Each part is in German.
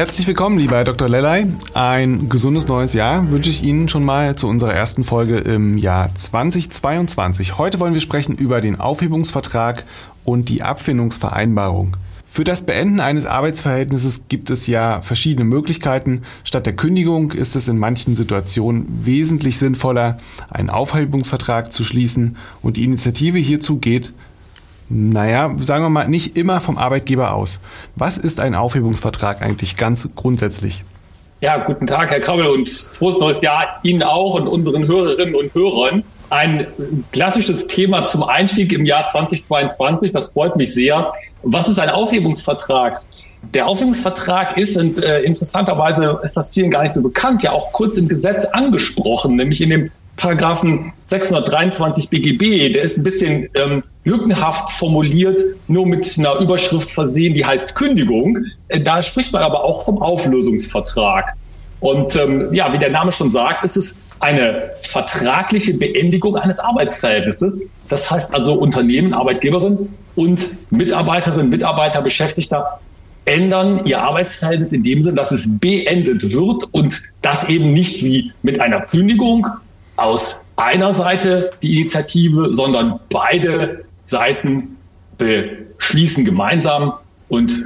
Herzlich willkommen, lieber Dr. Lellay. Ein gesundes neues Jahr wünsche ich Ihnen schon mal zu unserer ersten Folge im Jahr 2022. Heute wollen wir sprechen über den Aufhebungsvertrag und die Abfindungsvereinbarung. Für das Beenden eines Arbeitsverhältnisses gibt es ja verschiedene Möglichkeiten. Statt der Kündigung ist es in manchen Situationen wesentlich sinnvoller, einen Aufhebungsvertrag zu schließen und die Initiative hierzu geht naja, sagen wir mal, nicht immer vom Arbeitgeber aus. Was ist ein Aufhebungsvertrag eigentlich ganz grundsätzlich? Ja, guten Tag, Herr Krabbel, und frohes neues Jahr Ihnen auch und unseren Hörerinnen und Hörern. Ein klassisches Thema zum Einstieg im Jahr 2022, das freut mich sehr. Was ist ein Aufhebungsvertrag? Der Aufhebungsvertrag ist, und äh, interessanterweise ist das vielen gar nicht so bekannt, ja auch kurz im Gesetz angesprochen, nämlich in dem Paragraphen 623 BGB, der ist ein bisschen ähm, lückenhaft formuliert, nur mit einer Überschrift versehen, die heißt Kündigung. Äh, da spricht man aber auch vom Auflösungsvertrag. Und ähm, ja, wie der Name schon sagt, ist es eine vertragliche Beendigung eines Arbeitsverhältnisses. Das heißt also Unternehmen, Arbeitgeberin und Mitarbeiterinnen, Mitarbeiter, Beschäftigter ändern ihr Arbeitsverhältnis in dem Sinn, dass es beendet wird und das eben nicht wie mit einer Kündigung aus einer Seite die Initiative, sondern beide Seiten beschließen gemeinsam und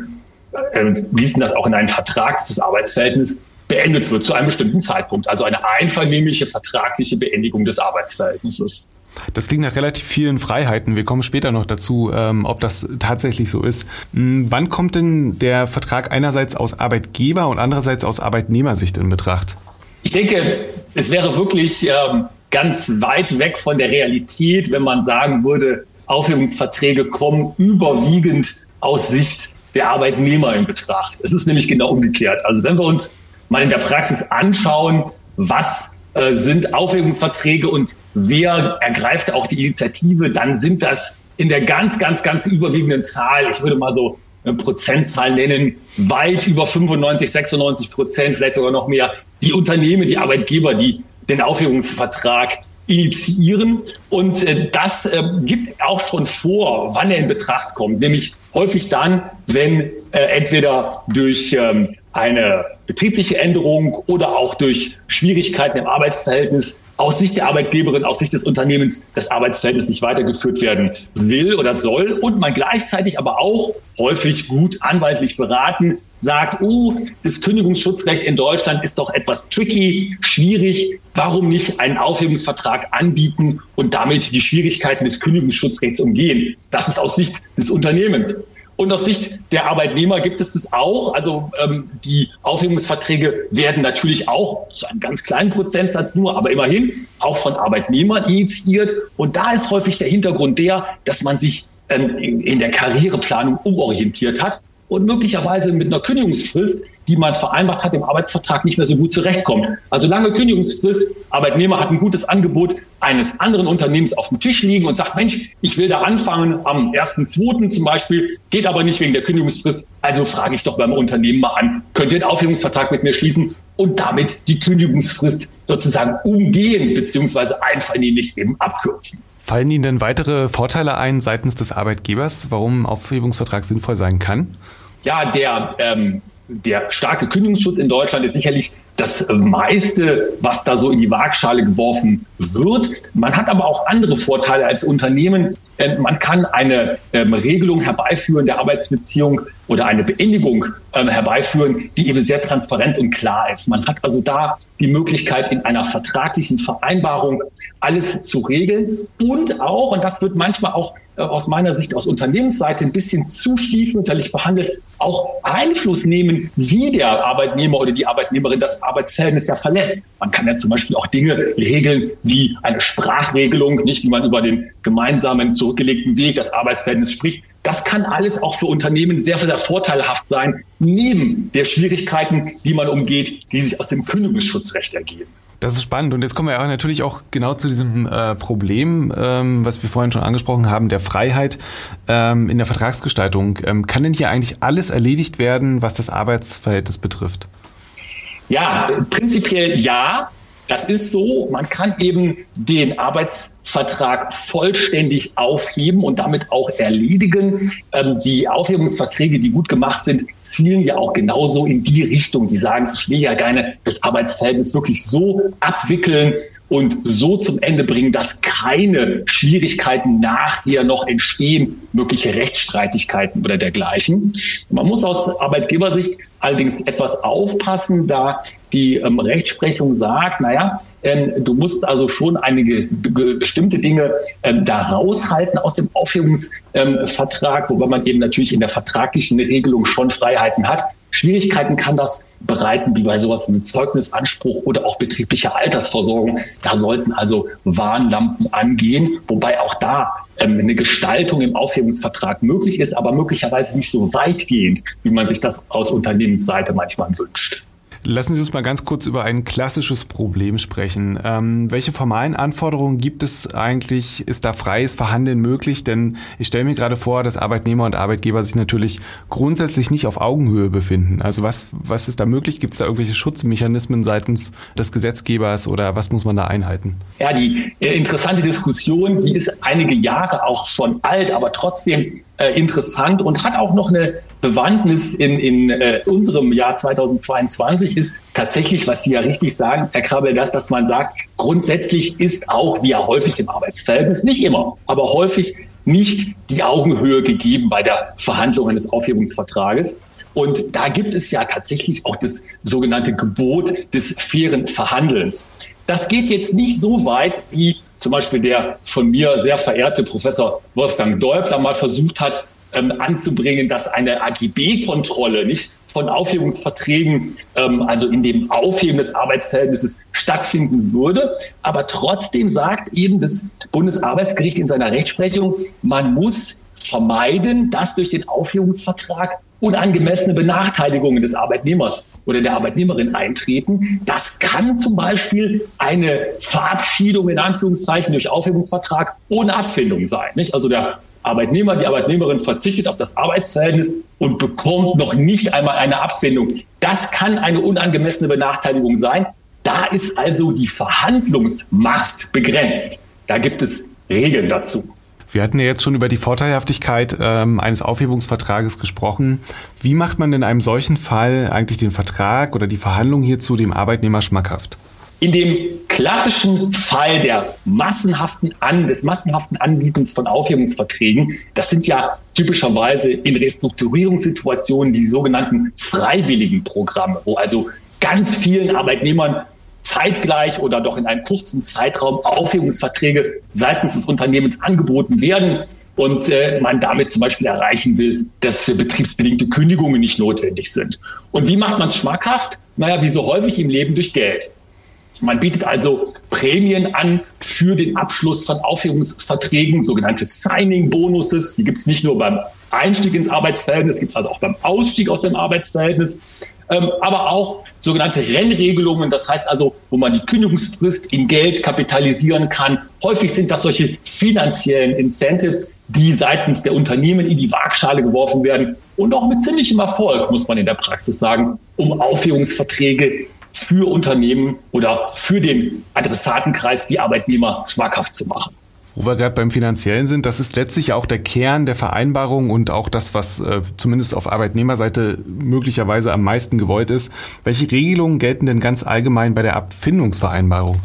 äh, gießen das auch in einen Vertrag, dass das Arbeitsverhältnis beendet wird zu einem bestimmten Zeitpunkt. Also eine einvernehmliche vertragliche Beendigung des Arbeitsverhältnisses. Das klingt nach relativ vielen Freiheiten. Wir kommen später noch dazu, ähm, ob das tatsächlich so ist. Hm, wann kommt denn der Vertrag einerseits aus Arbeitgeber und andererseits aus Arbeitnehmersicht in Betracht? Ich denke, es wäre wirklich ähm, ganz weit weg von der Realität, wenn man sagen würde, Aufhebungsverträge kommen überwiegend aus Sicht der Arbeitnehmer in Betracht. Es ist nämlich genau umgekehrt. Also wenn wir uns mal in der Praxis anschauen, was äh, sind Aufhebungsverträge und wer ergreift auch die Initiative, dann sind das in der ganz, ganz, ganz überwiegenden Zahl, ich würde mal so eine Prozentzahl nennen, weit über 95, 96 Prozent, vielleicht sogar noch mehr, die Unternehmen, die Arbeitgeber, die den Aufhebungsvertrag initiieren. Und äh, das äh, gibt auch schon vor, wann er in Betracht kommt, nämlich häufig dann, wenn äh, entweder durch ähm, eine betriebliche Änderung oder auch durch Schwierigkeiten im Arbeitsverhältnis aus Sicht der Arbeitgeberin, aus Sicht des Unternehmens das Arbeitsverhältnis nicht weitergeführt werden will oder soll und man gleichzeitig aber auch häufig gut anwaltlich beraten sagt, oh, das Kündigungsschutzrecht in Deutschland ist doch etwas tricky, schwierig. Warum nicht einen Aufhebungsvertrag anbieten und damit die Schwierigkeiten des Kündigungsschutzrechts umgehen? Das ist aus Sicht des Unternehmens. Und aus Sicht der Arbeitnehmer gibt es das auch. Also ähm, die Aufhebungsverträge werden natürlich auch zu einem ganz kleinen Prozentsatz nur, aber immerhin auch von Arbeitnehmern initiiert. Und da ist häufig der Hintergrund der, dass man sich ähm, in, in der Karriereplanung umorientiert hat und möglicherweise mit einer Kündigungsfrist, die man vereinbart hat im Arbeitsvertrag, nicht mehr so gut zurechtkommt. Also lange Kündigungsfrist, Arbeitnehmer hat ein gutes Angebot eines anderen Unternehmens auf dem Tisch liegen und sagt, Mensch, ich will da anfangen am 1.2. zum Beispiel, geht aber nicht wegen der Kündigungsfrist, also frage ich doch beim Unternehmen mal an, könnt ihr einen Aufhebungsvertrag mit mir schließen und damit die Kündigungsfrist sozusagen umgehen beziehungsweise einvernehmlich eben abkürzen. Fallen Ihnen denn weitere Vorteile ein seitens des Arbeitgebers, warum ein Aufhebungsvertrag sinnvoll sein kann? Ja, der, ähm, der starke Kündigungsschutz in Deutschland ist sicherlich das meiste, was da so in die Waagschale geworfen wird. Man hat aber auch andere Vorteile als Unternehmen. Ähm, man kann eine ähm, Regelung herbeiführen der Arbeitsbeziehung oder eine Beendigung ähm, herbeiführen, die eben sehr transparent und klar ist. Man hat also da die Möglichkeit, in einer vertraglichen Vereinbarung alles zu regeln und auch, und das wird manchmal auch äh, aus meiner Sicht aus Unternehmensseite ein bisschen zu stiefmütterlich behandelt, auch Einfluss nehmen, wie der Arbeitnehmer oder die Arbeitnehmerin das Arbeitsverhältnis ja verlässt. Man kann ja zum Beispiel auch Dinge regeln wie eine Sprachregelung, nicht wie man über den gemeinsamen zurückgelegten Weg das Arbeitsverhältnis spricht. Das kann alles auch für Unternehmen sehr, sehr vorteilhaft sein, neben der Schwierigkeiten, die man umgeht, die sich aus dem Kündigungsschutzrecht ergeben. Das ist spannend und jetzt kommen wir auch natürlich auch genau zu diesem äh, Problem, ähm, was wir vorhin schon angesprochen haben, der Freiheit ähm, in der Vertragsgestaltung. Ähm, kann denn hier eigentlich alles erledigt werden, was das Arbeitsverhältnis betrifft? Ja, prinzipiell ja. Das ist so, man kann eben den Arbeitsvertrag vollständig aufheben und damit auch erledigen. Ähm, die Aufhebungsverträge, die gut gemacht sind, zielen ja auch genauso in die Richtung. Die sagen, ich will ja gerne das Arbeitsverhältnis wirklich so abwickeln und so zum Ende bringen, dass keine Schwierigkeiten nachher noch entstehen, mögliche Rechtsstreitigkeiten oder dergleichen. Man muss aus Arbeitgebersicht allerdings etwas aufpassen, da die ähm, Rechtsprechung sagt, naja, ähm, du musst also schon einige bestimmte Dinge ähm, da raushalten aus dem Aufhebungsvertrag, wobei man eben natürlich in der vertraglichen Regelung schon Freiheiten hat. Schwierigkeiten kann das bereiten, wie bei sowas wie Zeugnisanspruch oder auch betriebliche Altersversorgung. Da sollten also Warnlampen angehen, wobei auch da ähm, eine Gestaltung im Aufhebungsvertrag möglich ist, aber möglicherweise nicht so weitgehend, wie man sich das aus Unternehmensseite manchmal wünscht. Lassen Sie uns mal ganz kurz über ein klassisches Problem sprechen. Ähm, welche formalen Anforderungen gibt es eigentlich? Ist da freies Verhandeln möglich? Denn ich stelle mir gerade vor, dass Arbeitnehmer und Arbeitgeber sich natürlich grundsätzlich nicht auf Augenhöhe befinden. Also was, was ist da möglich? Gibt es da irgendwelche Schutzmechanismen seitens des Gesetzgebers oder was muss man da einhalten? Ja, die äh, interessante Diskussion, die ist einige Jahre auch schon alt, aber trotzdem äh, interessant und hat auch noch eine Bewandtnis in, in äh, unserem Jahr 2022 ist tatsächlich, was Sie ja richtig sagen, Herr Krabbel, das, dass man sagt, grundsätzlich ist auch, wie ja häufig im Arbeitsverhältnis, nicht immer, aber häufig nicht die Augenhöhe gegeben bei der Verhandlung eines Aufhebungsvertrages. Und da gibt es ja tatsächlich auch das sogenannte Gebot des fairen Verhandelns. Das geht jetzt nicht so weit, wie zum Beispiel der von mir sehr verehrte Professor Wolfgang Deubler mal versucht hat, ähm, anzubringen, dass eine AGB-Kontrolle nicht von Aufhebungsverträgen, ähm, also in dem Aufheben des Arbeitsverhältnisses stattfinden würde. Aber trotzdem sagt eben das Bundesarbeitsgericht in seiner Rechtsprechung, man muss vermeiden, dass durch den Aufhebungsvertrag unangemessene Benachteiligungen des Arbeitnehmers oder der Arbeitnehmerin eintreten. Das kann zum Beispiel eine Verabschiedung in Anführungszeichen durch Aufhebungsvertrag ohne Abfindung sein. Nicht? Also der Arbeitnehmer, die Arbeitnehmerin verzichtet auf das Arbeitsverhältnis und bekommt noch nicht einmal eine Abfindung. Das kann eine unangemessene Benachteiligung sein. Da ist also die Verhandlungsmacht begrenzt. Da gibt es Regeln dazu. Wir hatten ja jetzt schon über die Vorteilhaftigkeit ähm, eines Aufhebungsvertrages gesprochen. Wie macht man in einem solchen Fall eigentlich den Vertrag oder die Verhandlung hierzu dem Arbeitnehmer schmackhaft? In dem klassischen Fall der massenhaften An, des massenhaften Anbietens von Aufhebungsverträgen, das sind ja typischerweise in Restrukturierungssituationen die sogenannten freiwilligen Programme, wo also ganz vielen Arbeitnehmern zeitgleich oder doch in einem kurzen Zeitraum Aufhebungsverträge seitens des Unternehmens angeboten werden und äh, man damit zum Beispiel erreichen will, dass äh, betriebsbedingte Kündigungen nicht notwendig sind. Und wie macht man es schmackhaft? Naja, wie so häufig im Leben durch Geld. Man bietet also Prämien an für den Abschluss von Aufhebungsverträgen, sogenannte Signing-Bonuses. Die gibt es nicht nur beim Einstieg ins Arbeitsverhältnis, gibt es also auch beim Ausstieg aus dem Arbeitsverhältnis. Ähm, aber auch sogenannte Rennregelungen, das heißt also, wo man die Kündigungsfrist in Geld kapitalisieren kann. Häufig sind das solche finanziellen Incentives, die seitens der Unternehmen in die Waagschale geworfen werden und auch mit ziemlichem Erfolg, muss man in der Praxis sagen, um Aufhebungsverträge für Unternehmen oder für den Adressatenkreis, die Arbeitnehmer schmackhaft zu machen. Wo wir gerade beim Finanziellen sind, das ist letztlich auch der Kern der Vereinbarung und auch das, was äh, zumindest auf Arbeitnehmerseite möglicherweise am meisten gewollt ist. Welche Regelungen gelten denn ganz allgemein bei der Abfindungsvereinbarung?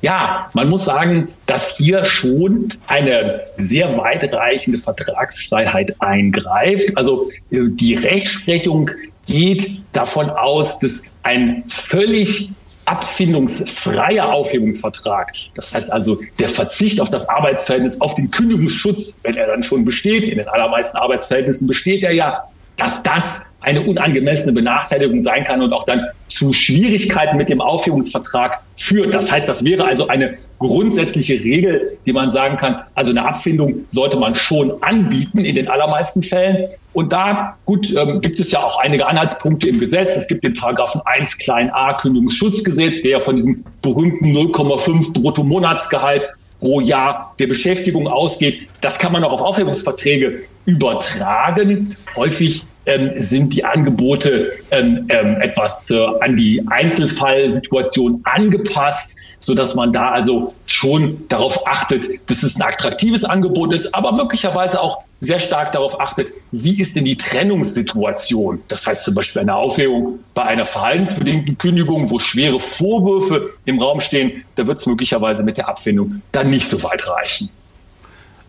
Ja, man muss sagen, dass hier schon eine sehr weitreichende Vertragsfreiheit eingreift. Also äh, die Rechtsprechung geht davon aus, dass ein völlig abfindungsfreier Aufhebungsvertrag, das heißt also der Verzicht auf das Arbeitsverhältnis, auf den Kündigungsschutz, wenn er dann schon besteht, in den allermeisten Arbeitsverhältnissen besteht er ja, dass das eine unangemessene Benachteiligung sein kann und auch dann zu Schwierigkeiten mit dem Aufhebungsvertrag führt. Das heißt, das wäre also eine grundsätzliche Regel, die man sagen kann, also eine Abfindung sollte man schon anbieten in den allermeisten Fällen. Und da, gut, ähm, gibt es ja auch einige Anhaltspunkte im Gesetz. Es gibt den Paragraphen 1 klein a Kündigungsschutzgesetz, der ja von diesem berühmten 0,5 Bruttomonatsgehalt pro Jahr der Beschäftigung ausgeht. Das kann man auch auf Aufhebungsverträge übertragen. Häufig ähm, sind die Angebote ähm, ähm, etwas äh, an die Einzelfallsituation angepasst, so dass man da also schon darauf achtet, dass es ein attraktives Angebot ist, aber möglicherweise auch sehr stark darauf achtet, wie ist denn die Trennungssituation? Das heißt zum Beispiel eine Aufhebung bei einer verhaltensbedingten Kündigung, wo schwere Vorwürfe im Raum stehen, da wird es möglicherweise mit der Abfindung dann nicht so weit reichen.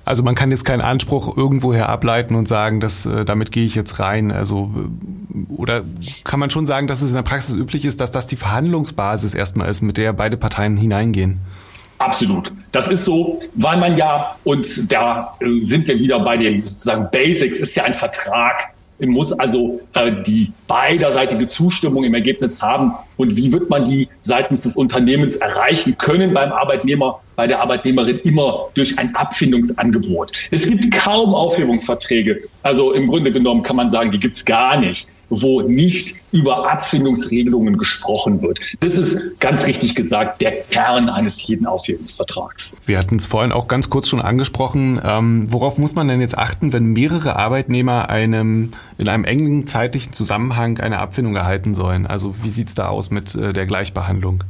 Also man kann jetzt keinen Anspruch irgendwoher ableiten und sagen, dass äh, damit gehe ich jetzt rein. Also äh, oder kann man schon sagen, dass es in der Praxis üblich ist, dass das die Verhandlungsbasis erstmal ist, mit der beide Parteien hineingehen? Absolut. Das ist so, weil man ja, und da äh, sind wir wieder bei den sozusagen Basics, ist ja ein Vertrag muss also äh, die beiderseitige Zustimmung im Ergebnis haben. Und wie wird man die seitens des Unternehmens erreichen können beim Arbeitnehmer, bei der Arbeitnehmerin immer durch ein Abfindungsangebot. Es gibt kaum Aufhebungsverträge. Also im Grunde genommen kann man sagen, die gibt's gar nicht wo nicht über Abfindungsregelungen gesprochen wird. Das ist ganz richtig gesagt der Kern eines jeden Aufhebungsvertrags. Wir hatten es vorhin auch ganz kurz schon angesprochen. Ähm, worauf muss man denn jetzt achten, wenn mehrere Arbeitnehmer einem in einem engen zeitlichen Zusammenhang eine Abfindung erhalten sollen? Also wie sieht es da aus mit äh, der Gleichbehandlung?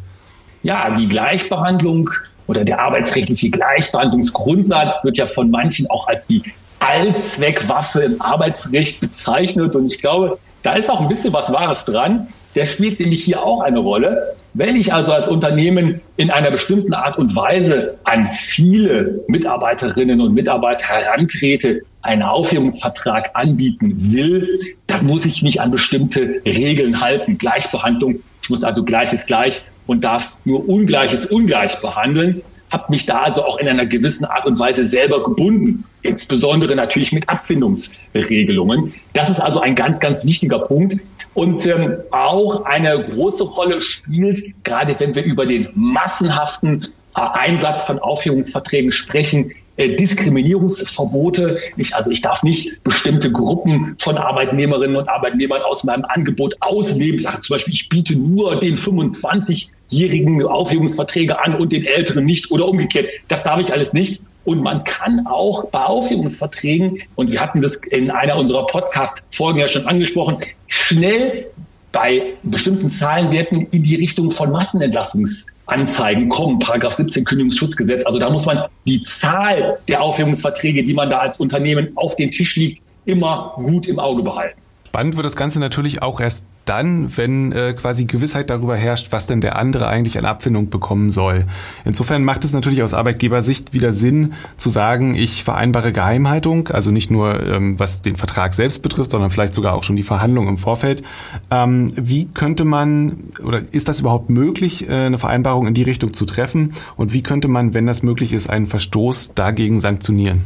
Ja, die Gleichbehandlung oder der arbeitsrechtliche Gleichbehandlungsgrundsatz wird ja von manchen auch als die Allzweckwaffe im Arbeitsrecht bezeichnet. Und ich glaube, da ist auch ein bisschen was Wahres dran. Der spielt nämlich hier auch eine Rolle. Wenn ich also als Unternehmen in einer bestimmten Art und Weise an viele Mitarbeiterinnen und Mitarbeiter herantrete, einen Aufhebungsvertrag anbieten will, dann muss ich mich an bestimmte Regeln halten. Gleichbehandlung. Ich muss also Gleiches gleich und darf nur Ungleiches ungleich behandeln habe mich da also auch in einer gewissen Art und Weise selber gebunden, insbesondere natürlich mit Abfindungsregelungen. Das ist also ein ganz, ganz wichtiger Punkt. Und ähm, auch eine große Rolle spielt, gerade wenn wir über den massenhaften Einsatz von Aufhebungsverträgen sprechen, äh, Diskriminierungsverbote. Ich, also ich darf nicht bestimmte Gruppen von Arbeitnehmerinnen und Arbeitnehmern aus meinem Angebot ausnehmen. Ich sage zum Beispiel, ich biete nur den 25-jährigen Aufhebungsverträge an und den älteren nicht oder umgekehrt. Das darf ich alles nicht. Und man kann auch bei Aufhebungsverträgen, und wir hatten das in einer unserer Podcast-Folgen ja schon angesprochen, schnell bei bestimmten Zahlenwerten in die Richtung von Massenentlassungsanzeigen kommen. Paragraph 17 Kündigungsschutzgesetz. Also da muss man die Zahl der Aufhebungsverträge, die man da als Unternehmen auf den Tisch liegt, immer gut im Auge behalten. Spannend wird das Ganze natürlich auch erst dann, wenn äh, quasi Gewissheit darüber herrscht, was denn der andere eigentlich an Abfindung bekommen soll. Insofern macht es natürlich aus Arbeitgebersicht wieder Sinn zu sagen, ich vereinbare Geheimhaltung, also nicht nur ähm, was den Vertrag selbst betrifft, sondern vielleicht sogar auch schon die Verhandlung im Vorfeld. Ähm, wie könnte man oder ist das überhaupt möglich, äh, eine Vereinbarung in die Richtung zu treffen? Und wie könnte man, wenn das möglich ist, einen Verstoß dagegen sanktionieren?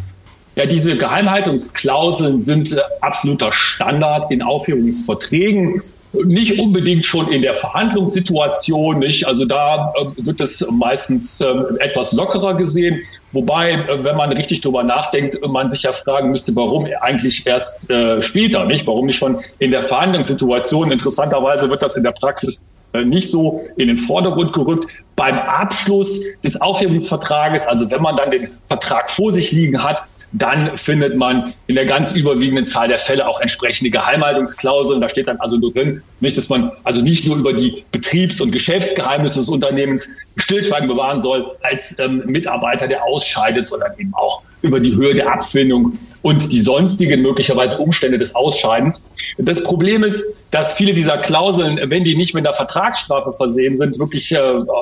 Ja, diese Geheimhaltungsklauseln sind äh, absoluter Standard in Aufhebungsverträgen. Nicht unbedingt schon in der Verhandlungssituation, nicht? Also da äh, wird es meistens äh, etwas lockerer gesehen. Wobei, äh, wenn man richtig drüber nachdenkt, man sich ja fragen müsste, warum eigentlich erst später, nicht? Warum nicht schon in der Verhandlungssituation? Interessanterweise wird das in der Praxis nicht so in den Vordergrund gerückt. Beim Abschluss des Aufhebungsvertrages, also wenn man dann den Vertrag vor sich liegen hat, dann findet man in der ganz überwiegenden Zahl der Fälle auch entsprechende Geheimhaltungsklauseln. Da steht dann also nur drin, nicht, dass man also nicht nur über die Betriebs- und Geschäftsgeheimnisse des Unternehmens Stillschweigen bewahren soll als ähm, Mitarbeiter, der ausscheidet, sondern eben auch über die Höhe der Abfindung und die sonstigen möglicherweise Umstände des Ausscheidens. Das Problem ist, dass viele dieser Klauseln, wenn die nicht mit einer Vertragsstrafe versehen sind, wirklich äh,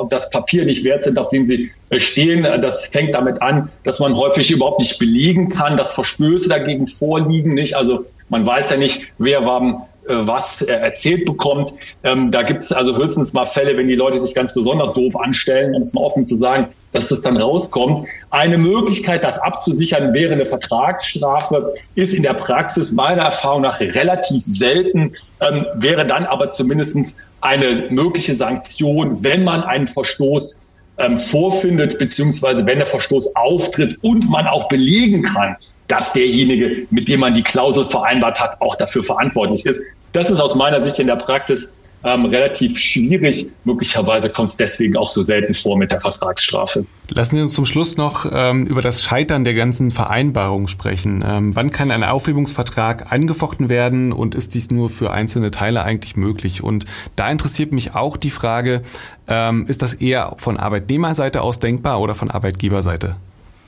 das Papier nicht wert sind, auf dem sie äh, stehen. Das fängt damit an, dass man häufig überhaupt nicht belegen kann, dass Verstöße dagegen vorliegen. Nicht? Also man weiß ja nicht, wer war was erzählt bekommt. Ähm, da gibt es also höchstens mal Fälle, wenn die Leute sich ganz besonders doof anstellen, um es mal offen zu sagen, dass das dann rauskommt. Eine Möglichkeit, das abzusichern, wäre eine Vertragsstrafe, ist in der Praxis meiner Erfahrung nach relativ selten, ähm, wäre dann aber zumindest eine mögliche Sanktion, wenn man einen Verstoß ähm, vorfindet, beziehungsweise wenn der Verstoß auftritt und man auch belegen kann, dass derjenige, mit dem man die Klausel vereinbart hat, auch dafür verantwortlich ist. Das ist aus meiner Sicht in der Praxis ähm, relativ schwierig. Möglicherweise kommt es deswegen auch so selten vor mit der Vertragsstrafe. Lassen Sie uns zum Schluss noch ähm, über das Scheitern der ganzen Vereinbarung sprechen. Ähm, wann kann ein Aufhebungsvertrag angefochten werden und ist dies nur für einzelne Teile eigentlich möglich? Und da interessiert mich auch die Frage, ähm, ist das eher von Arbeitnehmerseite aus denkbar oder von Arbeitgeberseite?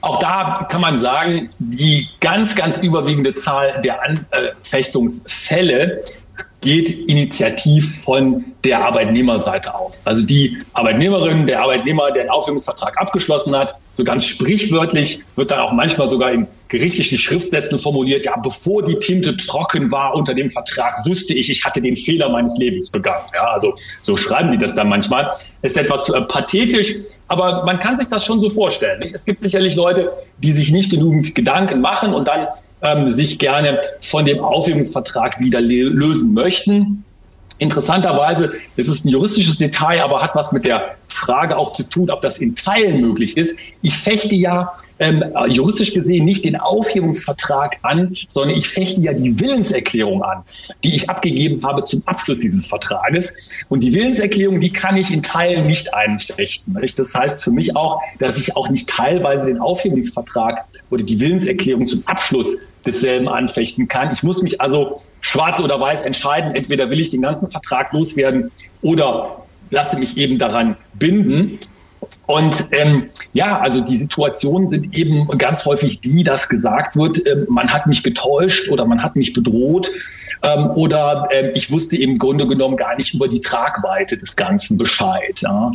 Auch da kann man sagen, die ganz, ganz überwiegende Zahl der Anfechtungsfälle geht initiativ von der Arbeitnehmerseite aus. Also die Arbeitnehmerin, der Arbeitnehmer, der einen Aufhebungsvertrag abgeschlossen hat, so ganz sprichwörtlich wird dann auch manchmal sogar in gerichtlichen Schriftsätzen formuliert, ja, bevor die Tinte trocken war unter dem Vertrag, wusste ich, ich hatte den Fehler meines Lebens begangen. Ja, also so schreiben die das dann manchmal. Ist etwas äh, pathetisch, aber man kann sich das schon so vorstellen. Nicht? Es gibt sicherlich Leute, die sich nicht genügend Gedanken machen und dann ähm, sich gerne von dem Aufhebungsvertrag wieder lösen möchten. Interessanterweise ist es ein juristisches Detail, aber hat was mit der Frage auch zu tun, ob das in Teilen möglich ist. Ich fechte ja ähm, juristisch gesehen nicht den Aufhebungsvertrag an, sondern ich fechte ja die Willenserklärung an, die ich abgegeben habe zum Abschluss dieses Vertrages. Und die Willenserklärung, die kann ich in Teilen nicht einfechten. Das heißt für mich auch, dass ich auch nicht teilweise den Aufhebungsvertrag oder die Willenserklärung zum Abschluss desselben anfechten kann. Ich muss mich also schwarz oder weiß entscheiden. Entweder will ich den ganzen Vertrag loswerden oder lasse mich eben daran binden. Und ähm, ja, also die Situationen sind eben ganz häufig die, dass gesagt wird, ähm, man hat mich getäuscht oder man hat mich bedroht ähm, oder ähm, ich wusste im Grunde genommen gar nicht über die Tragweite des Ganzen Bescheid. Ja.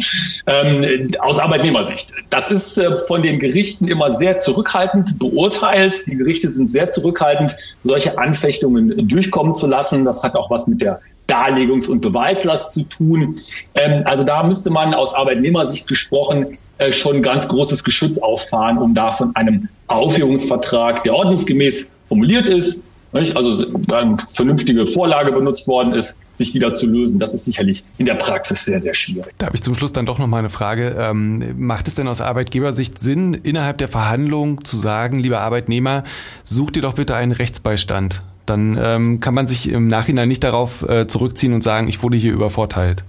Ähm, aus Arbeitnehmersicht. Das ist äh, von den Gerichten immer sehr zurückhaltend beurteilt. Die Gerichte sind sehr zurückhaltend, solche Anfechtungen durchkommen zu lassen. Das hat auch was mit der Darlegungs- und Beweislast zu tun. Ähm, also da müsste man aus Arbeitnehmersicht gesprochen äh, schon ganz großes Geschütz auffahren, um da von einem Aufhebungsvertrag, der ordnungsgemäß formuliert ist, nicht? also eine vernünftige Vorlage benutzt worden ist, sich wieder zu lösen. Das ist sicherlich in der Praxis sehr, sehr schwierig. Da habe ich zum Schluss dann doch noch mal eine Frage. Ähm, macht es denn aus Arbeitgebersicht Sinn, innerhalb der Verhandlung zu sagen, lieber Arbeitnehmer, such dir doch bitte einen Rechtsbeistand? Dann ähm, kann man sich im Nachhinein nicht darauf äh, zurückziehen und sagen, ich wurde hier übervorteilt.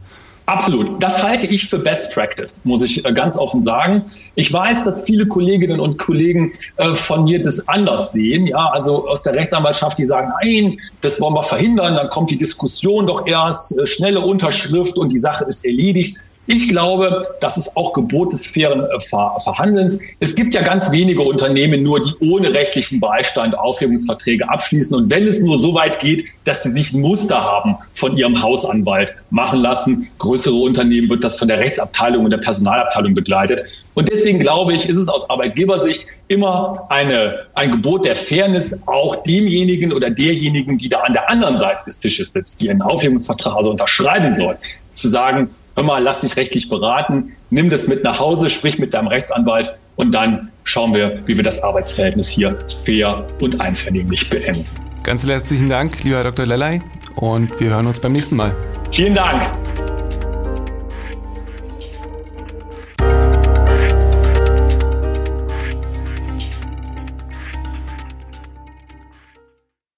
Absolut. Das halte ich für Best Practice, muss ich äh, ganz offen sagen. Ich weiß, dass viele Kolleginnen und Kollegen äh, von mir das anders sehen. Ja, also aus der Rechtsanwaltschaft, die sagen, nein, das wollen wir verhindern. Dann kommt die Diskussion doch erst, äh, schnelle Unterschrift und die Sache ist erledigt. Ich glaube, das ist auch Gebot des fairen äh, Verhandelns. Es gibt ja ganz wenige Unternehmen nur, die ohne rechtlichen Beistand Aufhebungsverträge abschließen. Und wenn es nur so weit geht, dass sie sich ein Muster haben von ihrem Hausanwalt machen lassen, größere Unternehmen wird das von der Rechtsabteilung und der Personalabteilung begleitet. Und deswegen glaube ich, ist es aus Arbeitgebersicht immer eine, ein Gebot der Fairness, auch demjenigen oder derjenigen, die da an der anderen Seite des Tisches sitzt, die einen Aufhebungsvertrag also unterschreiben soll, zu sagen, hör mal, lass dich rechtlich beraten, nimm das mit nach Hause, sprich mit deinem Rechtsanwalt und dann schauen wir, wie wir das Arbeitsverhältnis hier fair und einvernehmlich beenden. Ganz herzlichen Dank, lieber Herr Dr. Lellay, und wir hören uns beim nächsten Mal. Vielen Dank.